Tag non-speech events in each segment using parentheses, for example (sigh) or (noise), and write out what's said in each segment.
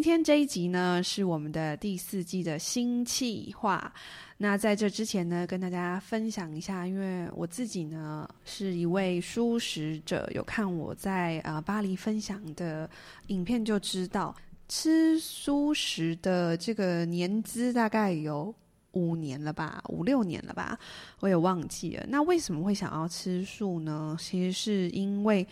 今天这一集呢，是我们的第四季的新企划。那在这之前呢，跟大家分享一下，因为我自己呢是一位蔬食者，有看我在呃巴黎分享的影片，就知道吃蔬食的这个年资大概有五年了吧，五六年了吧，我也忘记了。那为什么会想要吃素呢？其实是因为。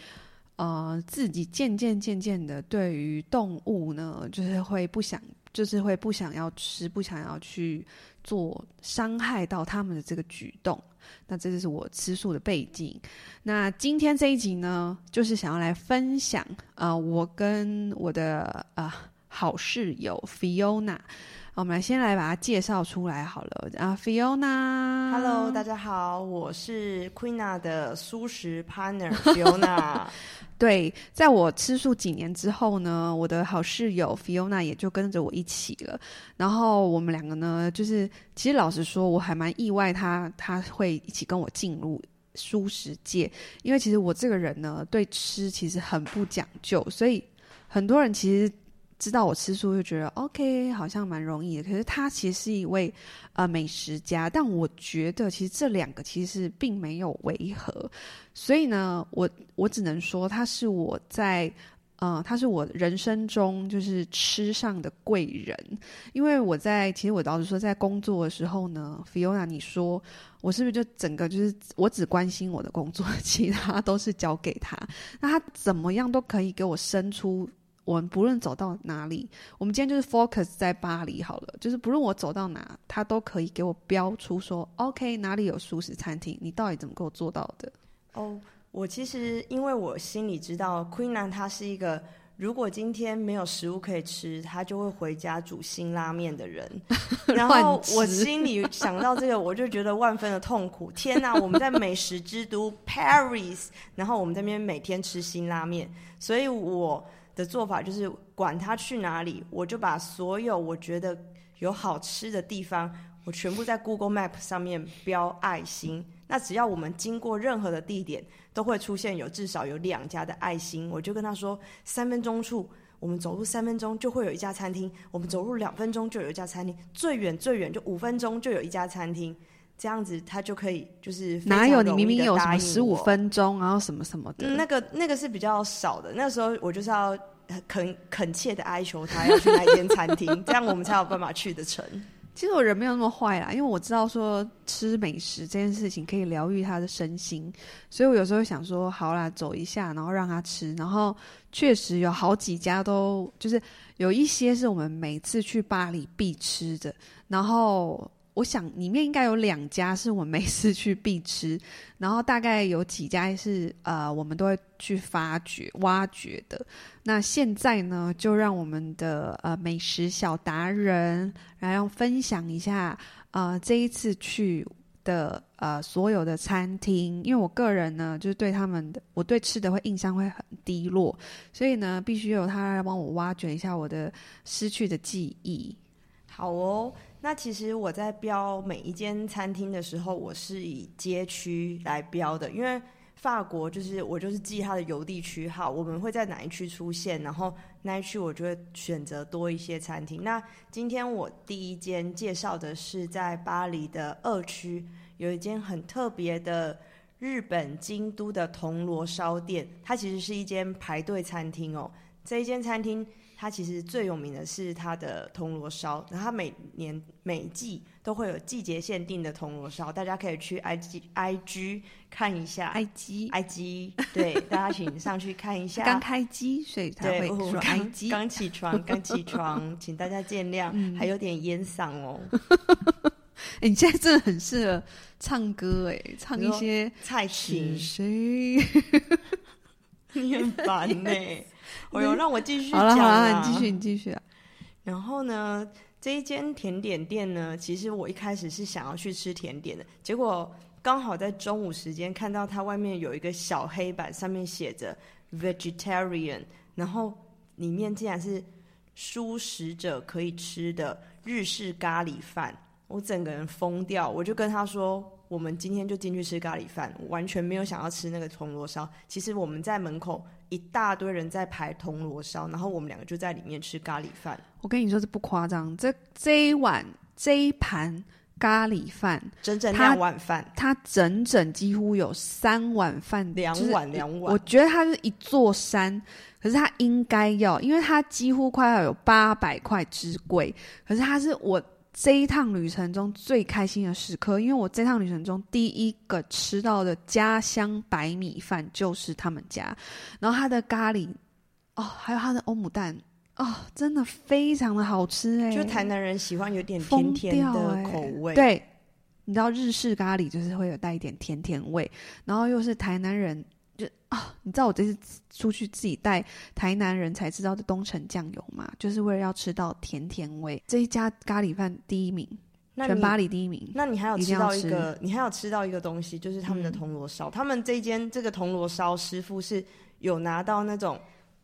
呃，自己渐渐渐渐的对于动物呢，就是会不想，就是会不想要吃，不想要去做伤害到他们的这个举动。那这就是我吃素的背景。那今天这一集呢，就是想要来分享，呃，我跟我的呃好室友 Fiona。我们先来把它介绍出来好了啊，Fiona，Hello，大家好，我是 Queena 的素食 partner Fiona。(laughs) 对，在我吃素几年之后呢，我的好室友 Fiona 也就跟着我一起了。然后我们两个呢，就是其实老实说，我还蛮意外他，他他会一起跟我进入蔬食界，因为其实我这个人呢，对吃其实很不讲究，所以很多人其实。知道我吃素就觉得 OK，好像蛮容易的。可是他其实是一位呃美食家，但我觉得其实这两个其实并没有违和。所以呢，我我只能说他是我在呃，他是我人生中就是吃上的贵人。因为我在其实我老实说，在工作的时候呢，Fiona，你说我是不是就整个就是我只关心我的工作，(laughs) 其他都是交给他？那他怎么样都可以给我生出。我们不论走到哪里，我们今天就是 focus 在巴黎好了。就是不论我走到哪，他都可以给我标出说，OK，哪里有素食餐厅？你到底怎么给我做到的？哦，oh, 我其实因为我心里知道，Queena 他是一个如果今天没有食物可以吃，他就会回家煮辛拉面的人。(laughs) 然后我心里想到这个，我就觉得万分的痛苦。(laughs) 天哪，我们在美食之都 Paris，然后我们这边每天吃辛拉面，所以我。的做法就是，管他去哪里，我就把所有我觉得有好吃的地方，我全部在 Google Map 上面标爱心。那只要我们经过任何的地点，都会出现有至少有两家的爱心。我就跟他说，三分钟处，我们走路三分钟就会有一家餐厅；我们走路两分钟就有一家餐厅；最远最远就五分钟就有一家餐厅。这样子他就可以，就是哪有你明明有什么十五分钟，然后什么什么的。嗯，那个那个是比较少的。那时候我就是要恳恳切的哀求他要去那间餐厅，这样我们才有办法去得成。(laughs) 其实我人没有那么坏啦，因为我知道说吃美食这件事情可以疗愈他的身心，所以我有时候想说，好啦，走一下，然后让他吃。然后确实有好几家都就是有一些是我们每次去巴黎必吃的，然后。我想里面应该有两家是我每次去必吃，(laughs) 然后大概有几家是呃我们都会去发掘挖掘的。那现在呢，就让我们的呃美食小达人来让分享一下呃这一次去的呃所有的餐厅，因为我个人呢就是对他们的我对吃的会印象会很低落，所以呢必须由他来帮我挖掘一下我的失去的记忆。好哦。那其实我在标每一间餐厅的时候，我是以街区来标的，因为法国就是我就是记它的邮递区号，我们会在哪一区出现，然后那一区我就会选择多一些餐厅。那今天我第一间介绍的是在巴黎的二区，有一间很特别的日本京都的铜锣烧店，它其实是一间排队餐厅哦。这一间餐厅。它其实最有名的是它的铜锣烧，然后它每年每季都会有季节限定的铜锣烧，大家可以去 I G I G 看一下。I G I (laughs) G 对，大家请上去看一下。刚开机，所以才会说 I G。刚起床，刚起 (laughs) 床，请大家见谅，嗯、还有点烟嗓哦。(laughs) 哎，你现在真的很适合唱歌哎，唱一些蔡琴。谁？你很烦呢。(laughs) 我有让我继续讲。好了好了，你继续你继续啊。然后呢，这一间甜点店呢，其实我一开始是想要去吃甜点的，结果刚好在中午时间看到它外面有一个小黑板，上面写着 vegetarian，然后里面竟然是素食者可以吃的日式咖喱饭，我整个人疯掉，我就跟他说。我们今天就进去吃咖喱饭，完全没有想要吃那个铜锣烧。其实我们在门口一大堆人在排铜锣烧，然后我们两个就在里面吃咖喱饭。我跟你说这不夸张，这这一碗这一盘咖喱饭，整整两碗饭，它整整几乎有三碗饭，两碗两碗。我觉得它是一座山，可是它应该要，因为它几乎快要有八百块之贵，可是它是我。这一趟旅程中最开心的时刻，因为我这趟旅程中第一个吃到的家乡白米饭就是他们家，然后他的咖喱哦，还有他的欧姆蛋哦，真的非常的好吃哎，就台南人喜欢有点甜甜的口味，对，你知道日式咖喱就是会有带一点甜甜味，然后又是台南人。就啊、哦，你知道我这次出去自己带台南人才知道的东城酱油吗？就是为了要吃到甜甜味。这一家咖喱饭第一名，全巴黎第一名。那你还有吃到一个，你还有吃到一个东西，就是他们的铜锣烧。嗯、他们这间这个铜锣烧师傅是有拿到那种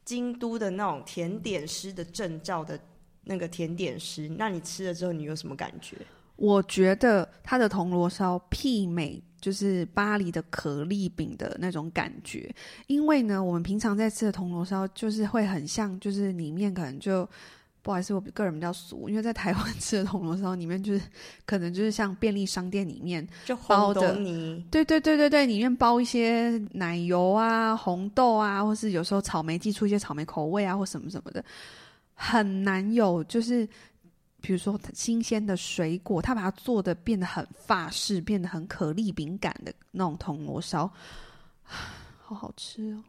京都的那种甜点师的证照的那个甜点师。那你吃了之后，你有什么感觉？我觉得它的铜锣烧媲美。就是巴黎的可丽饼的那种感觉，因为呢，我们平常在吃的铜锣烧就是会很像，就是里面可能就不好意思，我个人比较俗，因为在台湾吃的铜锣烧里面就是可能就是像便利商店里面就包的，对对对对对，里面包一些奶油啊、红豆啊，或是有时候草莓寄出一些草莓口味啊，或什么什么的，很难有就是。比如说新鲜的水果，他把它做的变得很法式，变得很可丽饼感的那种铜锣烧，(sighs) 好好吃哦！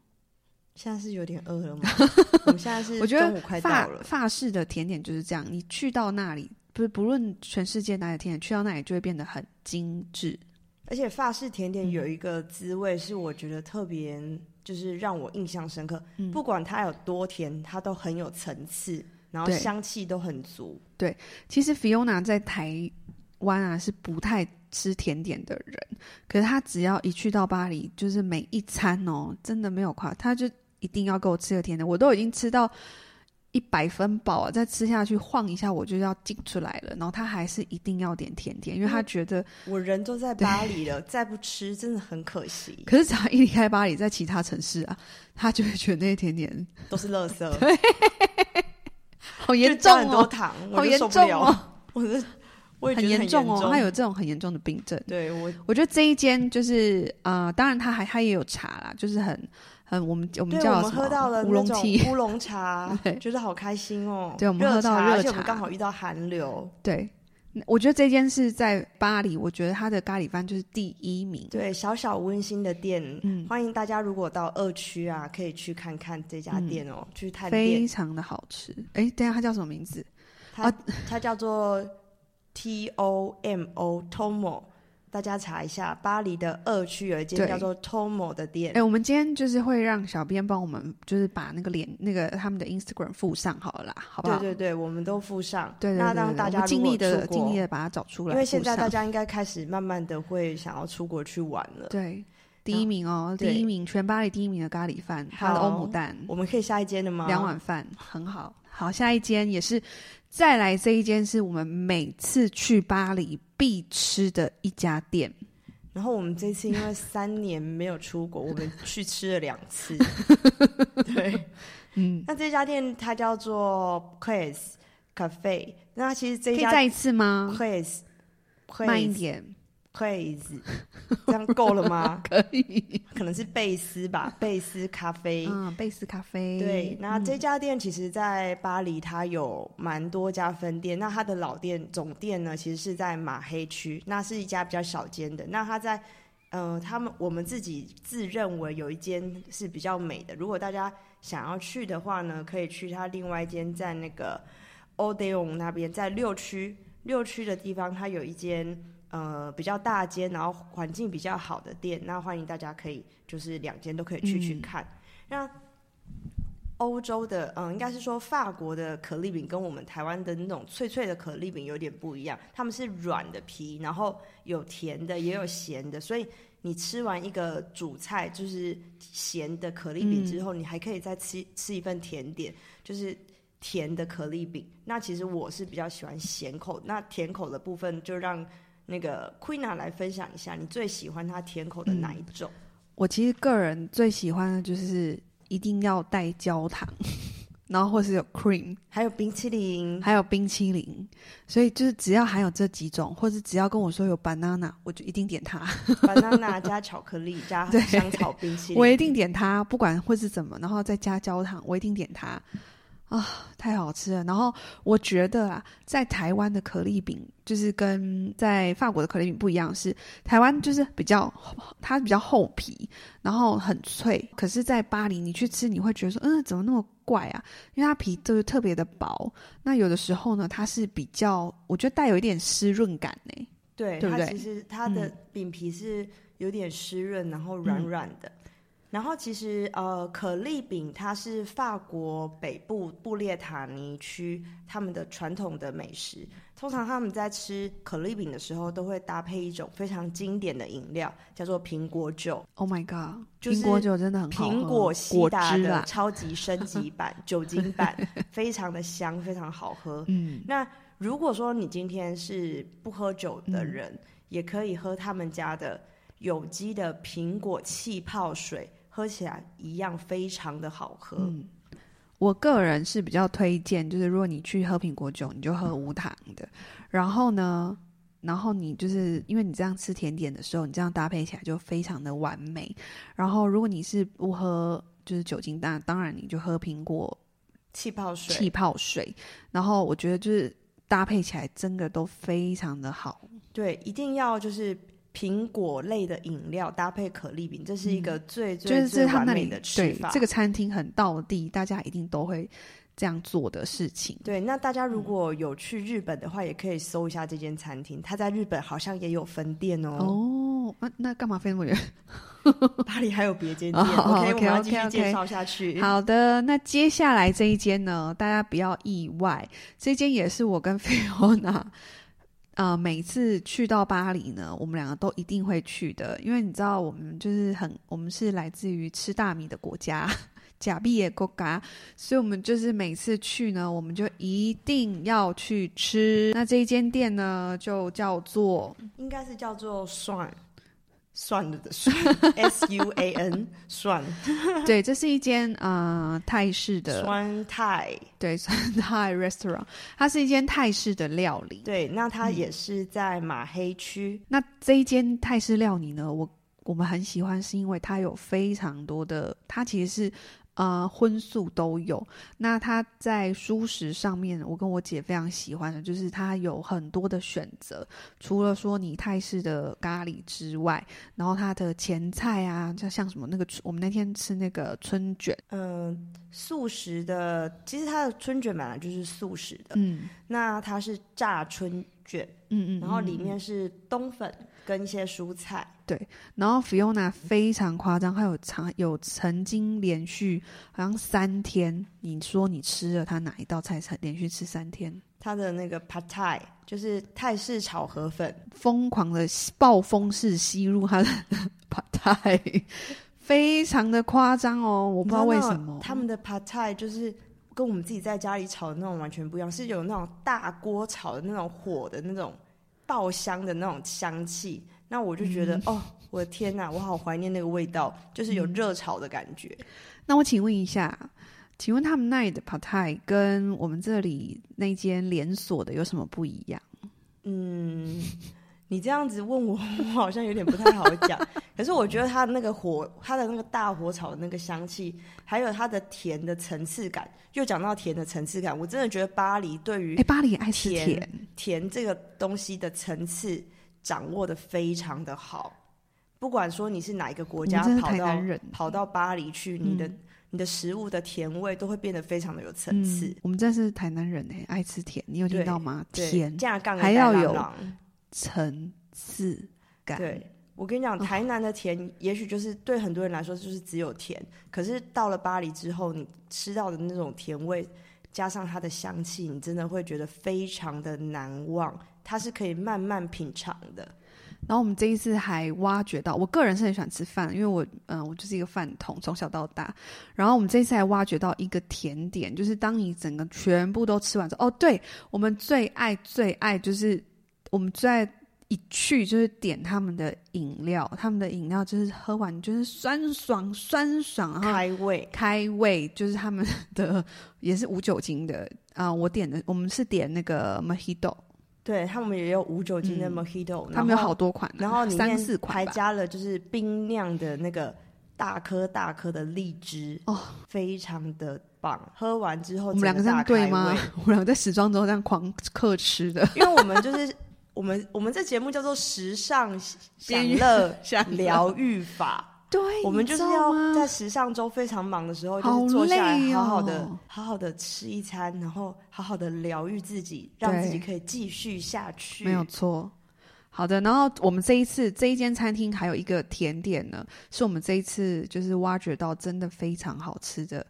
现在是有点饿了吗？(laughs) 我们现在是中午快到了。我觉得法法式的甜点就是这样，你去到那里，不是不论全世界哪里甜点，去到那里就会变得很精致。而且法式甜点有一个滋味是我觉得特别，就是让我印象深刻。嗯、不管它有多甜，它都很有层次。然后香气都很足。对，其实 Fiona 在台湾啊是不太吃甜点的人，可是他只要一去到巴黎，就是每一餐哦，真的没有夸，他就一定要给我吃个甜点。我都已经吃到一百分饱啊，再吃下去晃一下我就要进出来了，然后他还是一定要点甜点，因为他觉得我人都在巴黎了，再不吃真的很可惜。(laughs) 可是只要一离开巴黎，在其他城市啊，他就会觉得那些甜点都是垃圾。(laughs) 对 (laughs) 好严重哦！很多糖，好严重哦！(laughs) 我是，(laughs) 我也很严重哦。他有这种很严重的病症。对我，我觉得这一间就是啊、呃，当然他还他也有茶啦，就是很很我们我们叫我们？喝到了乌龙气乌龙茶，对，觉得好开心哦。对，我们喝到热茶，而且我们刚好遇到寒流。对。我觉得这间是在巴黎，我觉得它的咖喱饭就是第一名。对，小小温馨的店，嗯，欢迎大家如果到二区啊，可以去看看这家店哦，嗯、去探店。非常的好吃。哎，等下它叫什么名字？它、啊、它叫做 T O M O Tomo。大家查一下，巴黎的二区有一间叫做 Tomo 的店。哎，我们今天就是会让小编帮我们，就是把那个脸、那个他们的 Instagram 附上好了啦，好不好？对对对，我们都附上。对对对，那让大家尽力的尽力的把它找出来。因为现在大家应该开始慢慢的会想要出国去玩了。对，第一名哦，第一名，全巴黎第一名的咖喱饭，它的欧姆蛋。我们可以下一间的吗？两碗饭，很好。好，下一间也是。再来这一间是我们每次去巴黎必吃的一家店。然后我们这次因为三年没有出国，我们去吃了两次。(laughs) 对，嗯，那这家店它叫做 Place Cafe。那其实这家可以再一次吗？Place，慢一点。Quays，(laughs) 这样够了吗？(laughs) 可以，可能是贝斯吧，(laughs) 贝斯咖啡。嗯，贝斯咖啡。对，那这家店其实，在巴黎它有蛮多家分店。那它的老店总店呢，其实是在马黑区，那是一家比较小间的。那它在，呃，他们我们自己自认为有一间是比较美的。如果大家想要去的话呢，可以去它另外一间，在那个 Odeon 那边，在六区六区的地方，它有一间。呃比较大间，然后环境比较好的店，那欢迎大家可以就是两间都可以去去看。嗯、那欧洲的，嗯，应该是说法国的可丽饼跟我们台湾的那种脆脆的可丽饼有点不一样，他们是软的皮，然后有甜的也有咸的，所以你吃完一个主菜就是咸的可丽饼之后，嗯、你还可以再吃吃一份甜点，就是甜的可丽饼。那其实我是比较喜欢咸口，那甜口的部分就让那个 Queena 来分享一下，你最喜欢它甜口的哪一种？嗯、我其实个人最喜欢的就是。一定要带焦糖，(laughs) 然后或是有 cream，还有冰淇淋，还有冰淇淋。所以就是只要含有这几种，或是只要跟我说有 banana，我就一定点它。banana 加 (laughs) 巧克力加香草冰淇淋，我一定点它，不管会是怎么，然后再加焦糖，我一定点它。啊、哦，太好吃了！然后我觉得啊，在台湾的可丽饼就是跟在法国的可丽饼不一样，是台湾就是比较它比较厚皮，然后很脆。可是，在巴黎你去吃，你会觉得说，嗯，怎么那么怪啊？因为它皮就是特别的薄。那有的时候呢，它是比较，我觉得带有一点湿润感呢。对，对不对？它其实它的饼皮是有点湿润，然后软软的。嗯然后其实呃，可丽饼它是法国北部布列塔尼区他们的传统的美食。通常他们在吃可丽饼的时候，都会搭配一种非常经典的饮料，叫做苹果酒。Oh my god！苹果酒真的很好。苹果西达的超级升级版、(laughs) 酒精版，非常的香，非常好喝。嗯，那如果说你今天是不喝酒的人，嗯、也可以喝他们家的有机的苹果气泡水。喝起来一样非常的好喝。嗯，我个人是比较推荐，就是如果你去喝苹果酒，你就喝无糖的。然后呢，然后你就是因为你这样吃甜点的时候，你这样搭配起来就非常的完美。然后如果你是不喝就是酒精，当当然你就喝苹果气泡水。气泡水。然后我觉得就是搭配起来真的都非常的好。对，一定要就是。苹果类的饮料搭配可丽饼，这是一个最最、嗯、最完美的吃法。对，这个餐厅很道地，大家一定都会这样做的事情。对，那大家如果有去日本的话，嗯、也可以搜一下这间餐厅，它在日本好像也有分店哦。哦，那那干嘛飞那么远？(laughs) 巴黎还有别间店。Oh, OK，, okay. 我们要继续介绍下去。好的，那接下来这一间呢，大家不要意外，这间也是我跟菲欧娜。呃，每次去到巴黎呢，我们两个都一定会去的，因为你知道，我们就是很，我们是来自于吃大米的国家，假币也国家，所以我们就是每次去呢，我们就一定要去吃。那这一间店呢，就叫做，应该是叫做蒜。算了的算，S U A N (laughs) 算。对，这是一间呃泰式的酸泰，对，(laughs) 酸泰 restaurant，它是一间泰式的料理。对，那它也是在马黑区。嗯、那这一间泰式料理呢，我我们很喜欢，是因为它有非常多的，它其实是。呃，荤素都有。那它在蔬食上面，我跟我姐非常喜欢的，就是它有很多的选择。除了说你泰式的咖喱之外，然后它的前菜啊，就像什么那个，我们那天吃那个春卷，嗯、呃，素食的，其实它的春卷本来就是素食的。嗯，那它是炸春卷，嗯，嗯嗯，然后里面是冬粉跟一些蔬菜。对，然后 Fiona 非常夸张，还有常有曾经连续好像三天，你说你吃了她哪一道菜才连续吃三天？他的那个 Pad Thai 就是泰式炒河粉，疯狂的暴风式吸入他的 (laughs) Pad Thai，非常的夸张哦，我不知道为什么他们的 Pad Thai 就是跟我们自己在家里炒的那种完全不一样，是有那种大锅炒的那种火的那种爆香的那种香气。那我就觉得，嗯、哦，我的天哪，我好怀念那个味道，就是有热炒的感觉。嗯、那我请问一下，请问他们那里的 Pad Thai 跟我们这里那间连锁的有什么不一样？嗯，你这样子问我，(laughs) 我好像有点不太好讲。可是我觉得它的那个火，它的那个大火炒的那个香气，还有它的甜的层次感，又讲到甜的层次感，我真的觉得巴黎对于哎，巴黎爱吃甜甜这个东西的层次。掌握的非常的好，不管说你是哪一个国家跑到跑到巴黎去，嗯、你的你的食物的甜味都会变得非常的有层次。嗯、我们这是台南人哎，爱吃甜，你有听到吗？对甜，对还要有层次感。对，我跟你讲，台南的甜，也许就是对很多人来说就是只有甜，哦、可是到了巴黎之后，你吃到的那种甜味，加上它的香气，你真的会觉得非常的难忘。它是可以慢慢品尝的。然后我们这一次还挖掘到，我个人是很喜欢吃饭，因为我嗯、呃，我就是一个饭桶，从小到大。然后我们这一次还挖掘到一个甜点，就是当你整个全部都吃完之后，哦，对，我们最爱最爱就是我们在一去就是点他们的饮料，他们的饮料就是喝完就是酸爽酸爽，然后开胃开胃，就是他们的也是无酒精的啊、呃。我点的我们是点那个 Mojito。对，他们也有无酒精的 Mojito，、嗯、他们有好多款，然后三四款还加了就是冰酿的那个大颗大颗的荔枝哦，非常的棒。喝完之后，我们两个这样对吗？我们两个在时装周这样狂嗑吃的，因为我们就是我们我们这节目叫做时尚享乐 (laughs) 疗愈法。对，我们就是要在时尚周非常忙的时候，就是坐下来好好的、哦、好好的吃一餐，然后好好的疗愈自己，让自己可以继续下去。没有错。好的，然后我们这一次这一间餐厅还有一个甜点呢，是我们这一次就是挖掘到真的非常好吃的，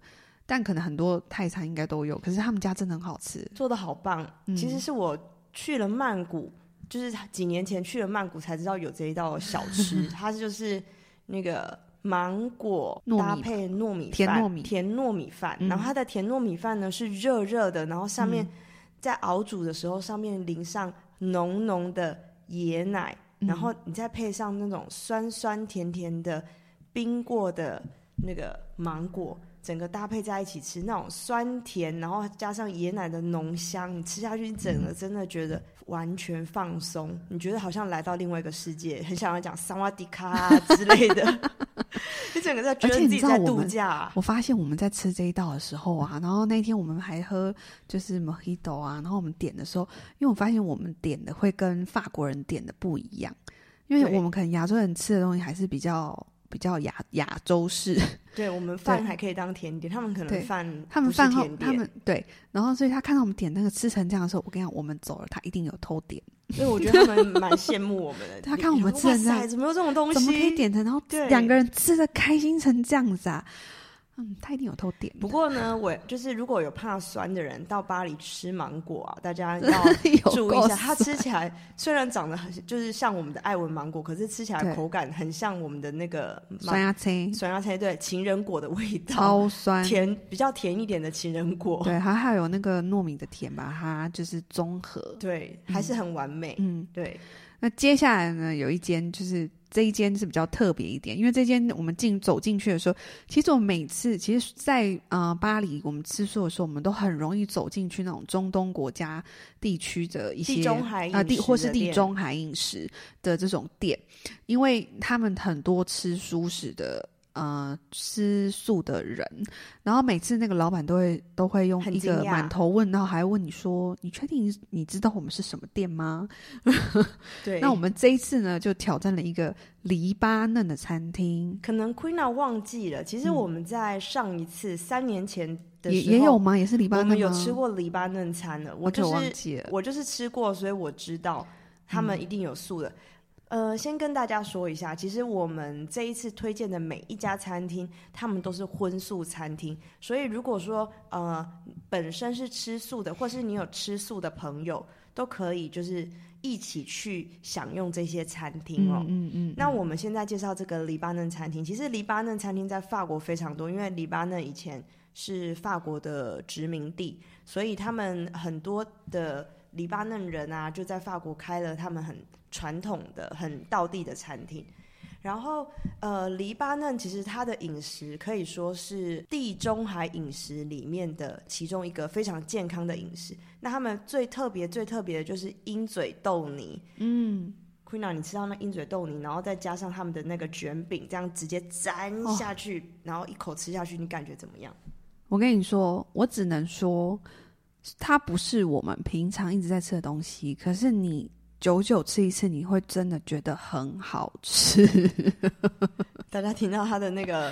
但可能很多泰餐应该都有，可是他们家真的很好吃，做的好棒。嗯、其实是我去了曼谷，就是几年前去了曼谷才知道有这一道小吃，(laughs) 它就是。那个芒果搭配糯米饭，甜糯米甜糯米饭，然后它的甜糯米饭呢是热热的，然后上面在熬煮的时候，上面淋上浓浓的椰奶，然后你再配上那种酸酸甜甜的冰过的那个芒果，整个搭配在一起吃，那种酸甜，然后加上椰奶的浓香，你吃下去，你整个真的觉得。完全放松，你觉得好像来到另外一个世界，很想要讲萨瓦迪卡之类的。你整个在觉得自己在度假。我发现我们在吃这一道的时候啊，然后那天我们还喝就是 Mojito 啊，然后我们点的时候，因为我发现我们点的会跟法国人点的不一样，因为我们可能亚洲人吃的东西还是比较。比较亚亚洲式，(laughs) 对，我们饭还可以当甜点，他们可能饭他们饭后他们对，然后所以他看到我们点那个吃成这样的时候，我跟你讲，我们走了，他一定有偷点，所以我觉得他们蛮羡慕我们的。(laughs) 他看我们吃成这样，怎么有这种东西？怎么可以点成？然后两个人吃的开心成这样子啊！嗯，他一定有偷点。不过呢，我就是如果有怕酸的人到巴黎吃芒果啊，大家 (laughs) 要注意一下。它吃起来虽然长得很就是像我们的爱文芒果，可是吃起来口感很像我们的那个酸芽菜。酸芽菜对，情人果的味道，超酸，甜比较甜一点的情人果。对，它还有那个糯米的甜吧，它就是综合，对，还是很完美。嗯，对。那接下来呢，有一间就是。这一间是比较特别一点，因为这间我们进走进去的时候，其实我每次其实在，在呃巴黎我们吃素的时候，我们都很容易走进去那种中东国家地区的一些地中海啊地或是地中海饮食的这种店，因为他们很多吃素食的。呃，吃素的人，然后每次那个老板都会都会用一个满头问然后，还问你说：“你确定你知道我们是什么店吗？”对。(laughs) 那我们这一次呢，就挑战了一个黎巴嫩的餐厅。可能 Queena 忘记了，其实我们在上一次、嗯、三年前的也也有吗？也是黎巴嫩？我们有吃过黎巴嫩餐的，我就是忘记了，我就是吃过，所以我知道他们一定有素的。嗯呃，先跟大家说一下，其实我们这一次推荐的每一家餐厅，他们都是荤素餐厅。所以如果说呃本身是吃素的，或是你有吃素的朋友，都可以就是一起去享用这些餐厅哦。嗯嗯，嗯。那我们现在介绍这个黎巴嫩餐厅，其实黎巴嫩餐厅在法国非常多，因为黎巴嫩以前是法国的殖民地，所以他们很多的黎巴嫩人啊，就在法国开了他们很。传统的很道地的餐厅，然后呃，黎巴嫩其实它的饮食可以说是地中海饮食里面的其中一个非常健康的饮食。那他们最特别、最特别的就是鹰嘴豆泥。嗯，Queena，你吃到那鹰嘴豆泥，然后再加上他们的那个卷饼，这样直接粘下去，哦，然后一口吃下去，你感觉怎么样？我跟你说，我只能说，它不是我们平常一直在吃的东西，可是你。久久吃一次，你会真的觉得很好吃。(laughs) 大家听到它的那个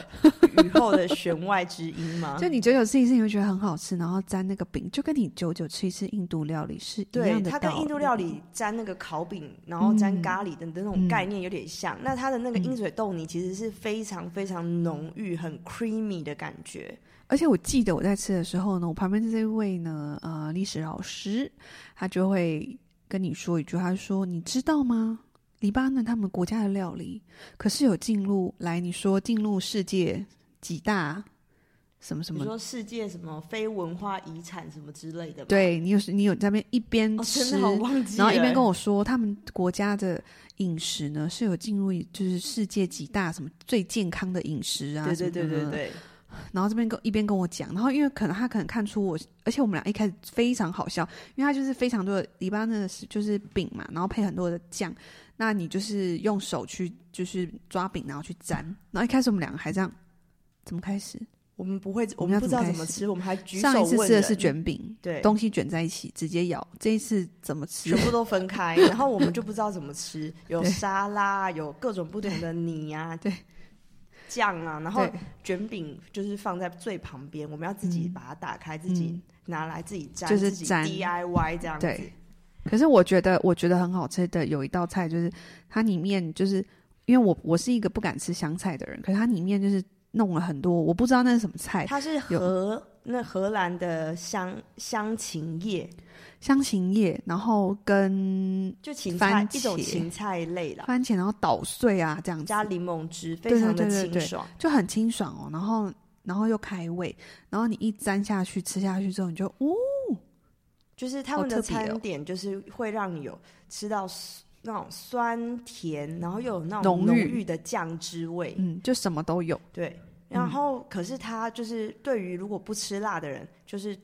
雨后的弦外之音吗？(laughs) 就你久久吃一次，你会觉得很好吃，然后沾那个饼，就跟你久久吃一次印度料理是一样的。对，它跟印度料理沾那个烤饼，然后沾咖喱的那种概念有点像。嗯、那它的那个鹰嘴豆泥其实是非常非常浓郁、很 creamy 的感觉。而且我记得我在吃的时候呢，我旁边这位呢，呃，历史老师他就会跟你说一句，他说：“你知道吗？”黎巴嫩他们国家的料理可是有进入来，你说进入世界几大什么什么？你说世界什么非文化遗产什么之类的？对，你有你有在那边一边吃，哦、然后一边跟我说他们国家的饮食呢是有进入就是世界几大什么最健康的饮食啊？对对对对对，对。然后这边跟一边跟我讲，然后因为可能他可能看出我，而且我们俩一开始非常好笑，因为他就是非常多的黎巴嫩的就是饼嘛，然后配很多的酱。那你就是用手去，就是抓饼，然后去沾。然后一开始我们两个还这样，怎么开始？我们不会，我们不知道怎么吃，我们还举手问。上一次吃的是卷饼，对，东西卷在一起直接咬。这一次怎么吃？全部都分开，然后我们就不知道怎么吃。有 (laughs) 沙拉，有各种不同的泥啊，对，酱啊，然后卷饼就是放在最旁边，我们要自己把它打开，嗯、自己拿来自己沾，就是沾。DIY 这样子。对。可是我觉得，我觉得很好吃的有一道菜，就是它里面就是因为我我是一个不敢吃香菜的人，可是它里面就是弄了很多，我不知道那是什么菜。它是荷那荷兰的香香芹叶，香芹叶，然后跟就芹菜一种芹菜类的番茄，然后捣碎啊这样子，加柠檬汁，非常的清爽，对对对对，就很清爽哦。然后然后又开胃，然后你一沾下去吃下去之后，你就哦。就是他们的餐点，就是会让你有吃到那种酸甜，然后又有那种浓郁的酱汁味，嗯，就什么都有。对，然后可是它就是对于如果不吃辣的人，就是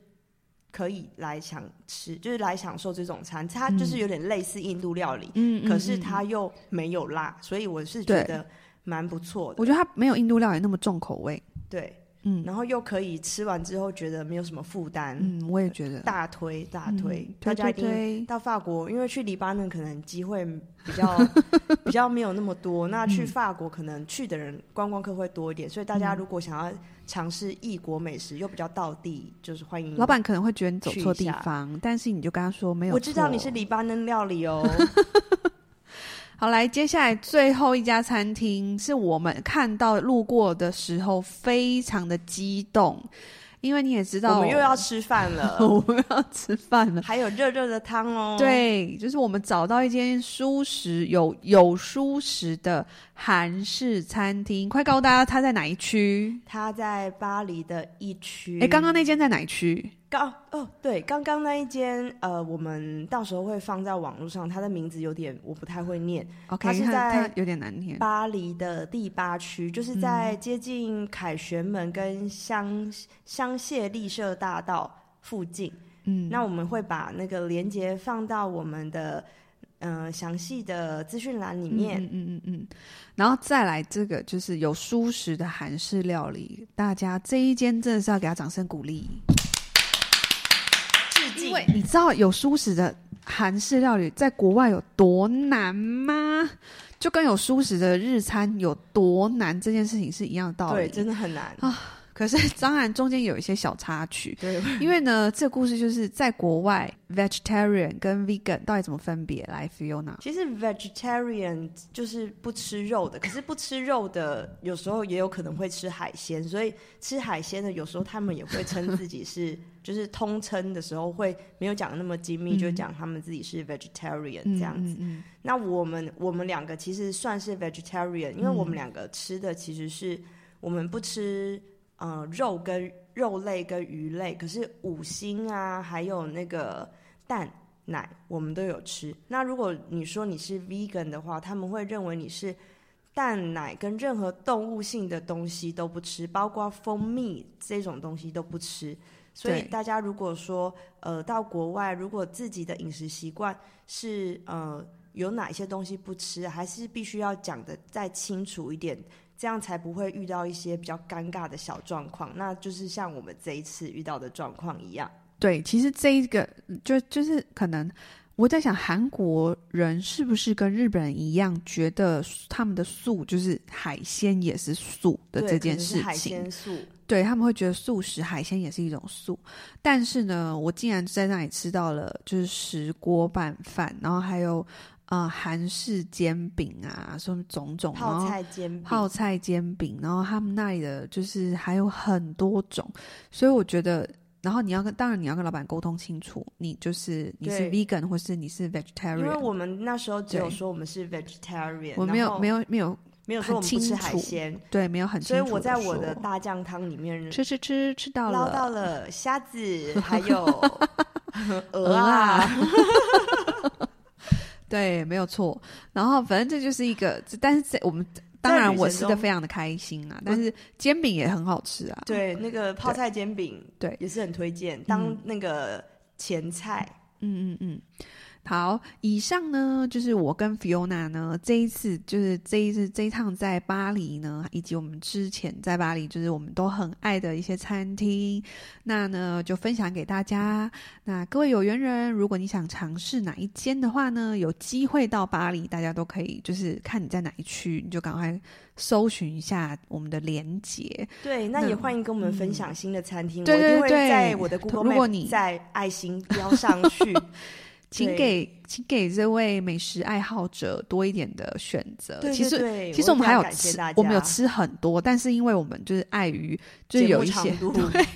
可以来享吃，就是来享受这种餐。它就是有点类似印度料理，嗯，可是它又没有辣，所以我是觉得蛮不错的。我觉得它没有印度料理那么重口味。对。嗯，然后又可以吃完之后觉得没有什么负担。嗯，我也觉得大推大推，嗯、大家一定到法国，因为去黎巴嫩可能机会比较 (laughs) 比较没有那么多。那去法国可能去的人观光客会多一点，所以大家如果想要尝试异国美食又比较到地，就是欢迎。老板可能会觉得你走错地方，但是你就跟他说没有。我知道你是黎巴嫩料理哦。好，来，接下来最后一家餐厅是我们看到路过的时候非常的激动，因为你也知道，我们又要吃饭了，(laughs) 我们要吃饭了，还有热热的汤哦。对，就是我们找到一间舒适有有舒适的韩式餐厅，快告诉大家它在哪一区？它在巴黎的一区。哎，刚刚那间在哪一区？刚哦，对，刚刚那一间，呃，我们到时候会放在网络上，它的名字有点我不太会念。OK，它是在有点难念。巴黎的第八区，就是在接近凯旋门跟香香榭丽舍大道附近。嗯，那我们会把那个链接放到我们的呃详细的资讯栏里面。嗯嗯嗯嗯。然后再来这个就是有舒适的韩式料理，大家这一间真的是要给他掌声鼓励。因为你知道有蔬食的韩式料理在国外有多难吗？就跟有蔬食的日餐有多难这件事情是一样的道理。对，真的很难啊。可是 (laughs) 当然中间有一些小插曲。对，因为呢，这个故事就是在国外，vegetarian 跟 vegan 到底怎么分别？来，Fiona。其实 vegetarian 就是不吃肉的，可是不吃肉的有时候也有可能会吃海鲜，所以吃海鲜的有时候他们也会称自己是。就是通称的时候会没有讲的那么精密，嗯、就讲他们自己是 vegetarian 这样子。嗯嗯嗯、那我们我们两个其实算是 vegetarian，因为我们两个吃的其实是我们不吃呃肉跟肉类跟鱼类，可是五星啊还有那个蛋奶我们都有吃。那如果你说你是 vegan 的话，他们会认为你是蛋奶跟任何动物性的东西都不吃，包括蜂蜜这种东西都不吃。所以大家如果说呃到国外，如果自己的饮食习惯是呃有哪些东西不吃，还是必须要讲得再清楚一点，这样才不会遇到一些比较尴尬的小状况。那就是像我们这一次遇到的状况一样。对，其实这一个就就是可能。我在想，韩国人是不是跟日本人一样，觉得他们的素就是海鲜也是素的这件事情？海鲜素，对，他们会觉得素食海鲜也是一种素。但是呢，我竟然在那里吃到了就是石锅拌饭，然后还有呃韩式煎饼啊，什么种种泡菜煎饼，泡菜煎饼，然后他们那里的就是还有很多种，所以我觉得。然后你要跟，当然你要跟老板沟通清楚，你就是你是 vegan 或是你是 vegetarian。因为我们那时候只有说我们是 vegetarian，我没有没有没有没有说我们不吃海鲜，对，没有很清楚。所以我在我的大酱汤里面吃吃吃吃到了。捞到了虾子，(laughs) 还有鹅啊，(laughs) 对，没有错。然后反正这就是一个，但是在我们。当然，我吃的非常的开心啊！但是煎饼也很好吃啊。对，那个泡菜煎饼，对，也是很推荐当那个前菜。嗯嗯嗯。好，以上呢就是我跟 Fiona 呢这一次就是这一次这一趟在巴黎呢，以及我们之前在巴黎就是我们都很爱的一些餐厅，那呢就分享给大家。那各位有缘人，如果你想尝试哪一间的话呢，有机会到巴黎，大家都可以就是看你在哪一区，你就赶快搜寻一下我们的连结。对，那也欢迎跟我们分享新的餐厅，对对对，我一定会在我的 Google Map，如果你在爱心标上去。(laughs) 请给请给这位美食爱好者多一点的选择。对对对，其实其实我们还有吃，我，我们有吃很多，但是因为我们就是碍于就是有一些对，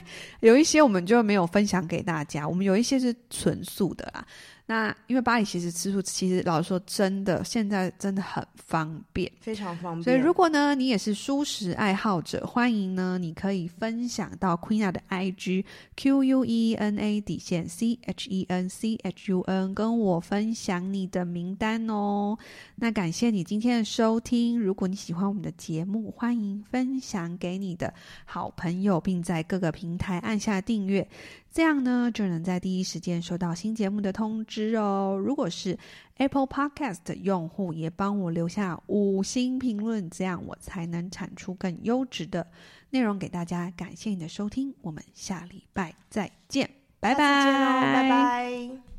有一些我们就没有分享给大家。我们有一些是纯素的啦。那因为巴黎其实吃素，其实老实说，真的现在真的很方便，非常方便。所以如果呢，你也是素食爱好者，欢迎呢，你可以分享到 Queena 的 IG Q U E N A 底线 C H E N C H U N，跟我分享你的名单哦。那感谢你今天的收听，如果你喜欢我们的节目，欢迎分享给你的好朋友，并在各个平台按下订阅。这样呢，就能在第一时间收到新节目的通知哦。如果是 Apple Podcast 用户，也帮我留下五星评论，这样我才能产出更优质的内容给大家。感谢你的收听，我们下礼拜再见，拜拜，拜拜。